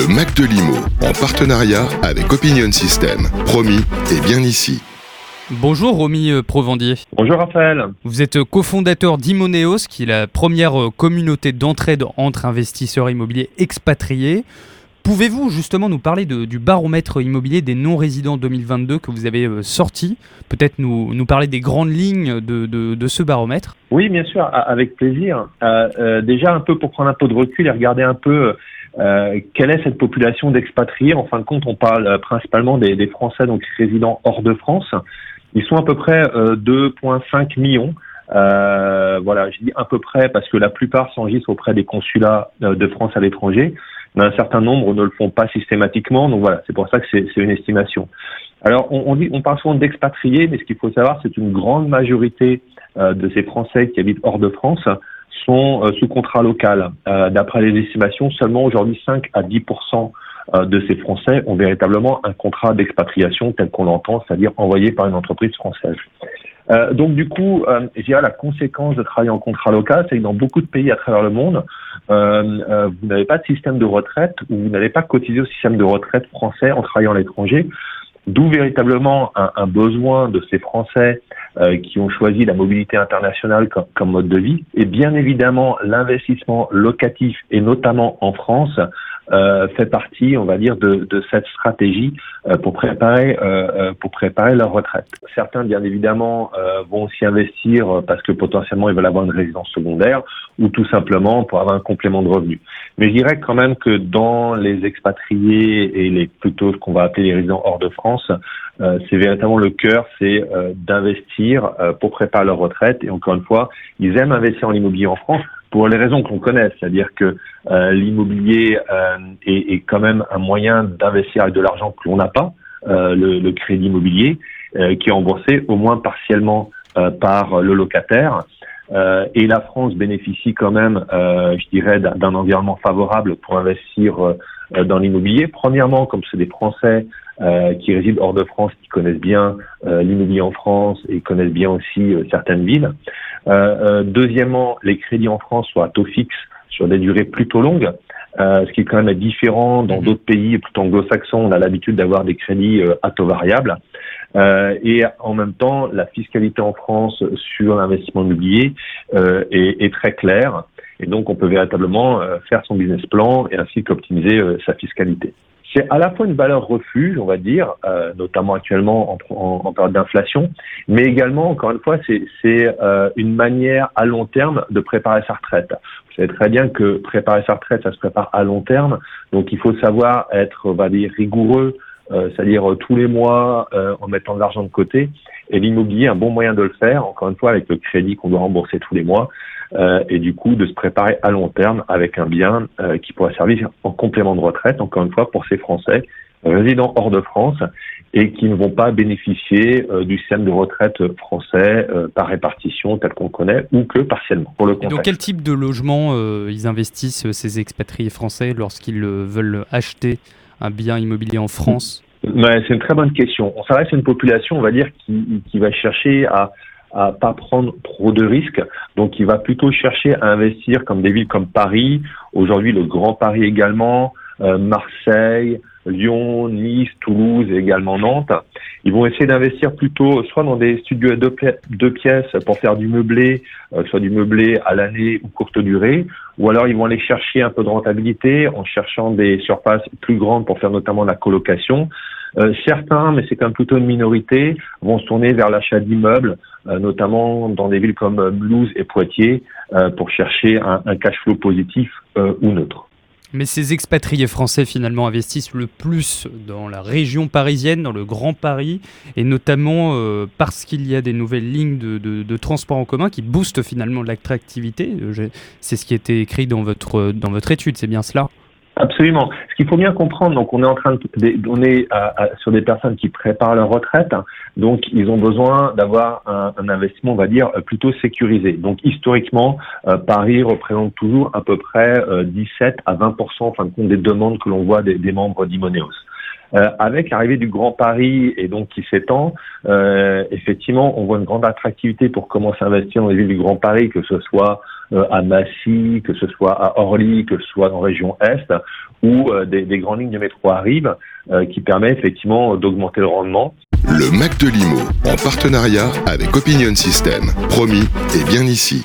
Le Mac de Limo, en partenariat avec Opinion System. Promis, et bien ici. Bonjour Romy euh, Provandier. Bonjour Raphaël. Vous êtes cofondateur d'Imoneos, qui est la première euh, communauté d'entraide entre investisseurs immobiliers expatriés. Pouvez-vous justement nous parler du baromètre immobilier des non-résidents 2022 que vous avez euh, sorti? Peut-être nous, nous parler des grandes lignes de, de, ce baromètre? Oui, bien sûr, avec plaisir. déjà un peu pour prendre un peu de recul et regarder un peu euh, quelle est cette population d'expatriés En fin de compte, on parle euh, principalement des, des, Français donc résidant hors de France. Ils sont à peu près 2,5 euh, millions. Euh, voilà, je dis à peu près parce que la plupart s'enregistrent auprès des consulats de France à l'étranger, mais un certain nombre ne le font pas systématiquement. Donc voilà, c'est pour ça que c'est une estimation. Alors on, on, dit, on parle souvent d'expatriés, mais ce qu'il faut savoir, c'est une grande majorité de ces Français qui habitent hors de France sont euh, sous contrat local. Euh, d'après les estimations, seulement aujourd'hui 5 à 10% euh, de ces Français ont véritablement un contrat d'expatriation tel qu'on l'entend, c'est-à-dire envoyé par une entreprise française. Euh, donc du coup, euh, la conséquence de travailler en contrat local, c'est que dans beaucoup de pays à travers le monde, euh, vous n'avez pas de système de retraite ou vous n'avez pas cotisé au système de retraite français en travaillant à l'étranger. D'où véritablement un, un, besoin de ces Français euh, qui ont choisi la mobilité internationale comme, comme, mode de vie. Et bien évidemment, l'investissement locatif, et notamment en France, euh, fait partie, on va dire, de, de cette stratégie euh, pour préparer euh, pour préparer leur retraite. Certains, bien évidemment, vont aussi investir parce que potentiellement ils veulent avoir une résidence secondaire ou tout simplement pour avoir un complément de revenu. Mais je dirais quand même que dans les expatriés et les plutôt ce qu'on va appeler les résidents hors de France, c'est véritablement le cœur, c'est d'investir pour préparer leur retraite. Et encore une fois, ils aiment investir en immobilier en France pour les raisons qu'on connaît, c'est-à-dire que euh, l'immobilier euh, est, est, quand même un moyen d'investir avec de l'argent que l'on n'a pas, euh, le, le, crédit immobilier, euh, qui est remboursé au moins partiellement euh, par le locataire. et la France bénéficie quand même, je dirais, d'un environnement favorable pour investir dans l'immobilier. Premièrement, comme c'est des Français qui résident hors de France, qui connaissent bien l'immobilier en France et connaissent bien aussi certaines villes. Deuxièmement, les crédits en France sont à taux fixe sur des durées plutôt longues, euh, ce qui est quand même différent dans mhm. d'autres pays plutôt anglo-saxons. On a l'habitude d'avoir des crédits euh, à taux variable. Euh, et en même temps, la fiscalité en France sur l'investissement immobilier euh, est, est, très claire. Et donc, on peut véritablement euh, faire son business plan et ainsi qu'optimiser euh, sa fiscalité c'est à la fois une valeur refuge, on va dire, euh, notamment actuellement en, en, période d'inflation, mais également, encore une fois, c'est euh, une manière à long terme de préparer sa retraite. Vous savez très bien que préparer sa retraite, ça se prépare à long terme, donc il faut savoir être, on va dire, rigoureux, euh, c'est-à-dire tous les mois euh, en mettant de l'argent de côté. Et l'immobilier, un bon moyen de le faire, encore une fois, avec le crédit qu'on doit rembourser tous les mois, euh, et du coup de se préparer à long terme avec un bien euh, qui pourra servir en complément de retraite, encore une fois, pour ces Français résidant hors de France et qui ne vont pas bénéficier euh, du système de retraite français par répartition tel qu'on connaît ou que partiellement. Pour le et donc quel type de logement ils investissent ces expatriés français lorsqu'ils veulent acheter un bien immobilier en France? Ouais, c'est une très bonne question. On s'adresse à une population, on va dire, qui, qui va chercher à à pas prendre trop de risques. Donc, il va plutôt chercher à investir comme des villes comme Paris, aujourd'hui le Grand Paris également, euh, Marseille, Lyon, Nice, Toulouse et également Nantes. Ils vont essayer d'investir plutôt soit dans des studios de deux, pièces pour faire du meublé, euh, soit du meublé à l'année ou courte durée, ou alors ils vont aller chercher un peu de rentabilité en cherchant des surfaces plus grandes pour faire notamment la colocation. Euh, certains, mais c'est quand même plutôt une minorité, vont se tourner vers l'achat d'immeubles, euh, notamment dans des villes comme Mulhouse et Poitiers, pour chercher un, cash flow positif ou neutre. Mais ces expatriés français finalement investissent le plus dans la région parisienne, dans le Grand Paris, et notamment euh, parce qu'il y a des nouvelles lignes de, transport en commun qui boostent finalement l'attractivité. Euh, c'est ce qui était écrit dans votre étude, c'est bien cela? Absolument. Ce qu'il faut bien comprendre, donc on est en train de donner sur des personnes qui préparent leur retraite, donc ils ont besoin d'avoir un, un, investissement, on va dire, plutôt sécurisé. Donc historiquement, euh, Paris représente toujours à peu près 17 euh, à 20 en fin de compte des demandes que l'on voit des, des membres d'Imoneos. Avec l'arrivée du Grand Paris et donc qui s'étend, effectivement, on voit une grande attractivité pour commencer à investir dans les villes du Grand Paris, que ce soit à Massy, que ce soit à Orly, que ce soit la région Est, où des, des grandes lignes de métro arrivent, qui permet effectivement d'augmenter le rendement. Le Mac de Limo, en partenariat avec Opinion System. Promis, et bien ici.